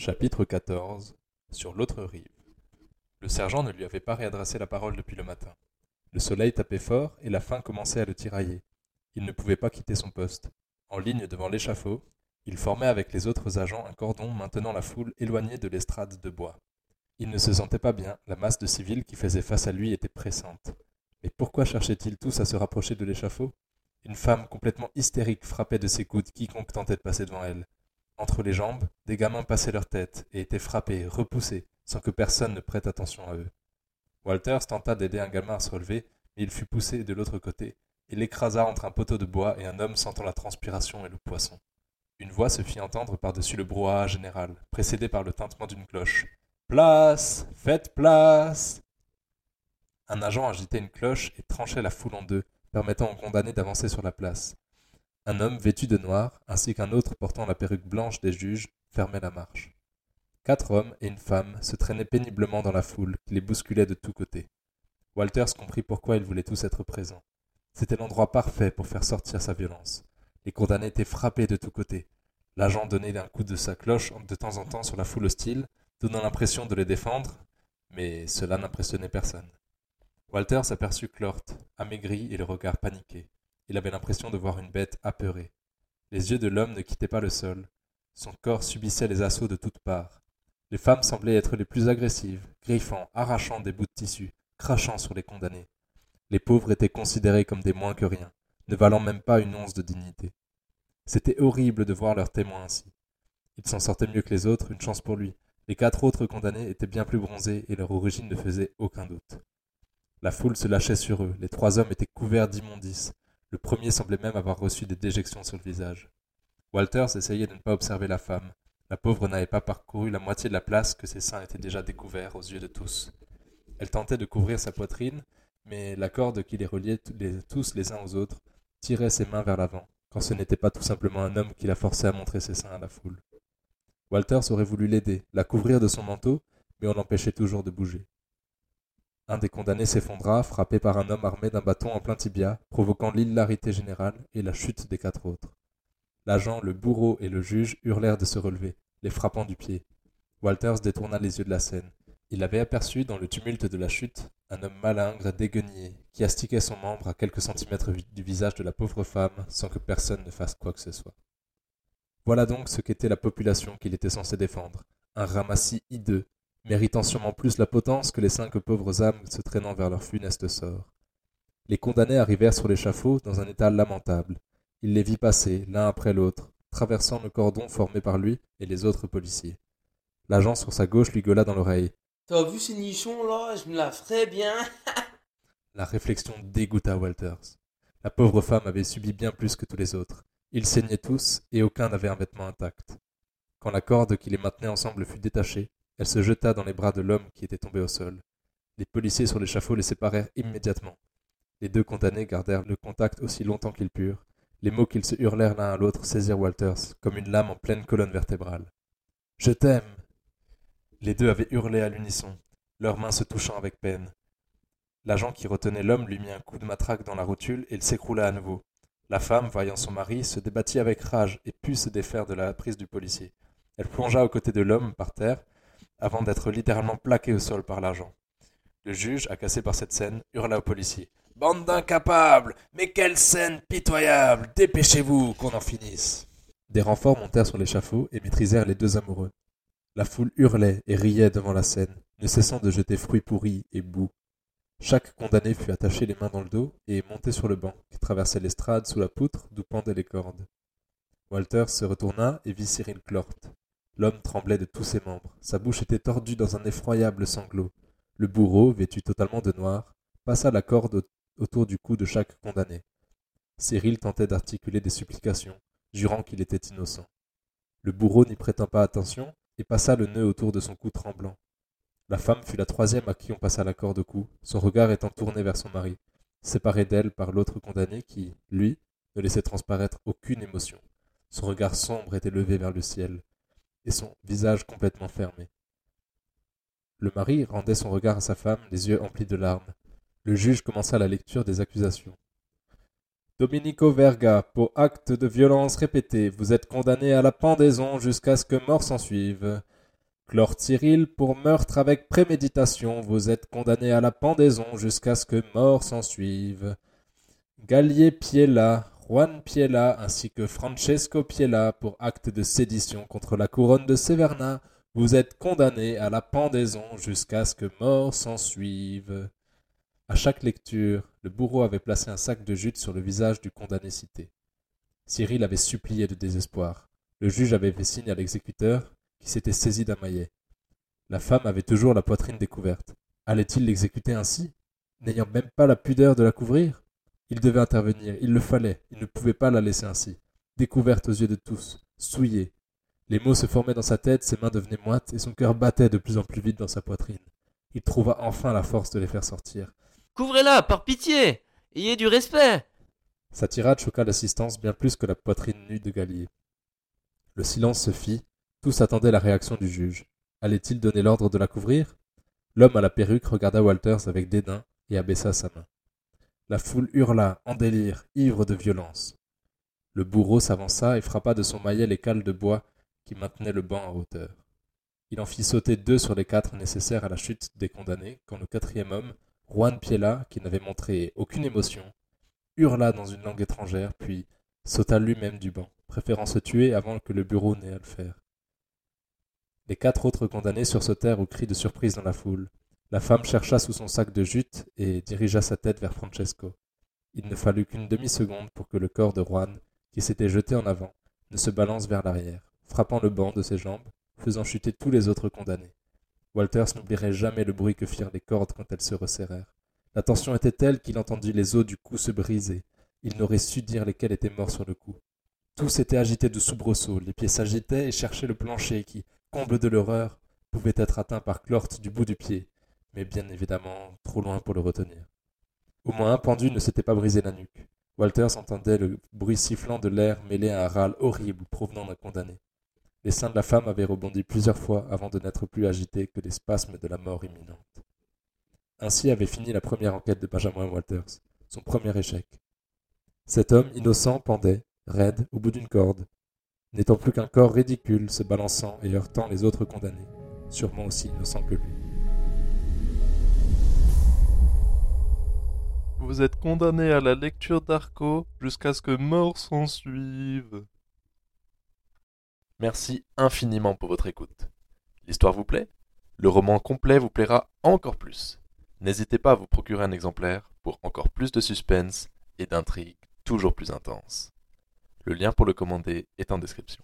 Chapitre XIV Sur l'autre rive. Le sergent ne lui avait pas réadressé la parole depuis le matin. Le soleil tapait fort et la faim commençait à le tirailler. Il ne pouvait pas quitter son poste. En ligne devant l'échafaud, il formait avec les autres agents un cordon maintenant la foule éloignée de l'estrade de bois. Il ne se sentait pas bien, la masse de civils qui faisait face à lui était pressante. Mais pourquoi cherchaient-ils tous à se rapprocher de l'échafaud? Une femme complètement hystérique frappait de ses coudes quiconque tentait de passer devant elle. Entre les jambes, des gamins passaient leur tête et étaient frappés, repoussés, sans que personne ne prête attention à eux. Walters tenta d'aider un gamin à se relever, mais il fut poussé de l'autre côté, et l'écrasa entre un poteau de bois et un homme sentant la transpiration et le poisson. Une voix se fit entendre par-dessus le brouhaha général, précédée par le tintement d'une cloche. Place. Faites place. Un agent agitait une cloche et tranchait la foule en deux, permettant aux condamnés d'avancer sur la place. Un homme vêtu de noir, ainsi qu'un autre portant la perruque blanche des juges, fermaient la marche. Quatre hommes et une femme se traînaient péniblement dans la foule qui les bousculait de tous côtés. Walters comprit pourquoi ils voulaient tous être présents. C'était l'endroit parfait pour faire sortir sa violence. Les condamnés étaient frappés de tous côtés. L'agent donnait un coup de sa cloche de temps en temps sur la foule hostile, donnant l'impression de les défendre, mais cela n'impressionnait personne. Walter s'aperçut Clort, amaigri et le regard paniqué. Il avait l'impression de voir une bête apeurée. Les yeux de l'homme ne quittaient pas le sol. Son corps subissait les assauts de toutes parts. Les femmes semblaient être les plus agressives, griffant, arrachant des bouts de tissu, crachant sur les condamnés. Les pauvres étaient considérés comme des moins que rien, ne valant même pas une once de dignité. C'était horrible de voir leurs témoins ainsi. Il s'en sortait mieux que les autres, une chance pour lui. Les quatre autres condamnés étaient bien plus bronzés et leur origine ne faisait aucun doute. La foule se lâchait sur eux, les trois hommes étaient couverts d'immondices. Le premier semblait même avoir reçu des déjections sur le visage. Walters essayait de ne pas observer la femme. La pauvre n'avait pas parcouru la moitié de la place que ses seins étaient déjà découverts aux yeux de tous. Elle tentait de couvrir sa poitrine, mais la corde qui les reliait tous les uns aux autres tirait ses mains vers l'avant, quand ce n'était pas tout simplement un homme qui la forçait à montrer ses seins à la foule. Walters aurait voulu l'aider, la couvrir de son manteau, mais on l'empêchait toujours de bouger. Un des condamnés s'effondra, frappé par un homme armé d'un bâton en plein tibia, provoquant l'hilarité générale et la chute des quatre autres. L'agent, le bourreau et le juge hurlèrent de se relever, les frappant du pied. Walters détourna les yeux de la scène. Il avait aperçu, dans le tumulte de la chute, un homme malingre, déguenillé, qui astiquait son membre à quelques centimètres du visage de la pauvre femme sans que personne ne fasse quoi que ce soit. Voilà donc ce qu'était la population qu'il était censé défendre, un ramassis hideux, méritant sûrement plus la potence que les cinq pauvres âmes se traînant vers leur funeste sort. Les condamnés arrivèrent sur l'échafaud dans un état lamentable. Il les vit passer, l'un après l'autre, traversant le cordon formé par lui et les autres policiers. L'agent sur sa gauche lui gueula dans l'oreille. T'as vu ces nichons là? Je me la ferais bien La réflexion dégoûta Walters. La pauvre femme avait subi bien plus que tous les autres. Ils saignaient tous, et aucun n'avait un vêtement intact. Quand la corde qui les maintenait ensemble fut détachée, elle se jeta dans les bras de l'homme qui était tombé au sol. Les policiers sur l'échafaud les séparèrent immédiatement. Les deux condamnés gardèrent le contact aussi longtemps qu'ils purent. Les mots qu'ils se hurlèrent l'un à l'autre saisirent Walters comme une lame en pleine colonne vertébrale. Je t'aime. Les deux avaient hurlé à l'unisson, leurs mains se touchant avec peine. L'agent qui retenait l'homme lui mit un coup de matraque dans la rotule et il s'écroula à nouveau. La femme, voyant son mari, se débattit avec rage et put se défaire de la prise du policier. Elle plongea aux côtés de l'homme par terre, avant d'être littéralement plaqué au sol par l'agent. Le juge, agacé par cette scène, hurla au policier. Bande d'incapables Mais quelle scène pitoyable Dépêchez-vous, qu'on en finisse Des renforts montèrent sur l'échafaud et maîtrisèrent les deux amoureux. La foule hurlait et riait devant la scène, ne cessant de jeter fruits pourris et boue. Chaque condamné fut attaché les mains dans le dos et monté sur le banc qui traversait l'estrade sous la poutre d'où pendaient les cordes. Walter se retourna et vit Cyril Clort, L'homme tremblait de tous ses membres. Sa bouche était tordue dans un effroyable sanglot. Le bourreau, vêtu totalement de noir, passa la corde autour du cou de chaque condamné. Cyril tentait d'articuler des supplications, jurant qu'il était innocent. Le bourreau n'y prêtant pas attention et passa le nœud autour de son cou tremblant. La femme fut la troisième à qui on passa la corde au cou, son regard étant tourné vers son mari, séparé d'elle par l'autre condamné qui, lui, ne laissait transparaître aucune émotion. Son regard sombre était levé vers le ciel, son visage complètement fermé. Le mari rendait son regard à sa femme, les yeux emplis de larmes. Le juge commença la lecture des accusations. Domenico Verga, pour acte de violence répétée, vous êtes condamné à la pendaison jusqu'à ce que mort s'ensuive. Chlore Cyril, pour meurtre avec préméditation, vous êtes condamné à la pendaison jusqu'à ce que mort s'ensuive. Gallier Piella, Juan Piella ainsi que Francesco Piella pour acte de sédition contre la couronne de Séverna, vous êtes condamnés à la pendaison jusqu'à ce que mort s'ensuive. À chaque lecture, le bourreau avait placé un sac de jute sur le visage du condamné cité. Cyril avait supplié de désespoir. Le juge avait fait signe à l'exécuteur, qui s'était saisi d'un maillet. La femme avait toujours la poitrine découverte. Allait-il l'exécuter ainsi, n'ayant même pas la pudeur de la couvrir? Il devait intervenir, il le fallait, il ne pouvait pas la laisser ainsi, découverte aux yeux de tous, souillée. Les mots se formaient dans sa tête, ses mains devenaient moites, et son cœur battait de plus en plus vite dans sa poitrine. Il trouva enfin la force de les faire sortir. Couvrez-la, par pitié Ayez du respect Sa tirade choqua l'assistance bien plus que la poitrine nue de Gallier. Le silence se fit, tous attendaient la réaction du juge. Allait-il donner l'ordre de la couvrir? L'homme à la perruque regarda Walters avec dédain et abaissa sa main. La foule hurla, en délire, ivre de violence. Le bourreau s'avança et frappa de son maillet les cales de bois qui maintenaient le banc en hauteur. Il en fit sauter deux sur les quatre nécessaires à la chute des condamnés, quand le quatrième homme, Juan Piela, qui n'avait montré aucune émotion, hurla dans une langue étrangère, puis sauta lui-même du banc, préférant se tuer avant que le bureau n'ait à le faire. Les quatre autres condamnés sursautèrent au cri de surprise dans la foule. La femme chercha sous son sac de jute et dirigea sa tête vers Francesco. Il ne fallut qu'une demi-seconde pour que le corps de Juan, qui s'était jeté en avant, ne se balance vers l'arrière, frappant le banc de ses jambes, faisant chuter tous les autres condamnés. Walters n'oublierait jamais le bruit que firent les cordes quand elles se resserrèrent. La tension était telle qu'il entendit les os du cou se briser. Il n'aurait su dire lesquels étaient morts sur le coup. Tous s'étaient agités de soubresauts, les pieds s'agitaient et cherchaient le plancher qui, comble de l'horreur, pouvait être atteint par Clort du bout du pied, mais bien évidemment trop loin pour le retenir. Au moins un pendu ne s'était pas brisé la nuque. Walters entendait le bruit sifflant de l'air mêlé à un râle horrible provenant d'un condamné. Les seins de la femme avaient rebondi plusieurs fois avant de n'être plus agités que les spasmes de la mort imminente. Ainsi avait fini la première enquête de Benjamin Walters, son premier échec. Cet homme innocent pendait, raide, au bout d'une corde, n'étant plus qu'un corps ridicule se balançant et heurtant les autres condamnés, sûrement aussi innocents que lui. Vous êtes condamné à la lecture d'Arco jusqu'à ce que mort s'en suive. Merci infiniment pour votre écoute. L'histoire vous plaît? Le roman complet vous plaira encore plus. N'hésitez pas à vous procurer un exemplaire pour encore plus de suspense et d'intrigues toujours plus intenses. Le lien pour le commander est en description.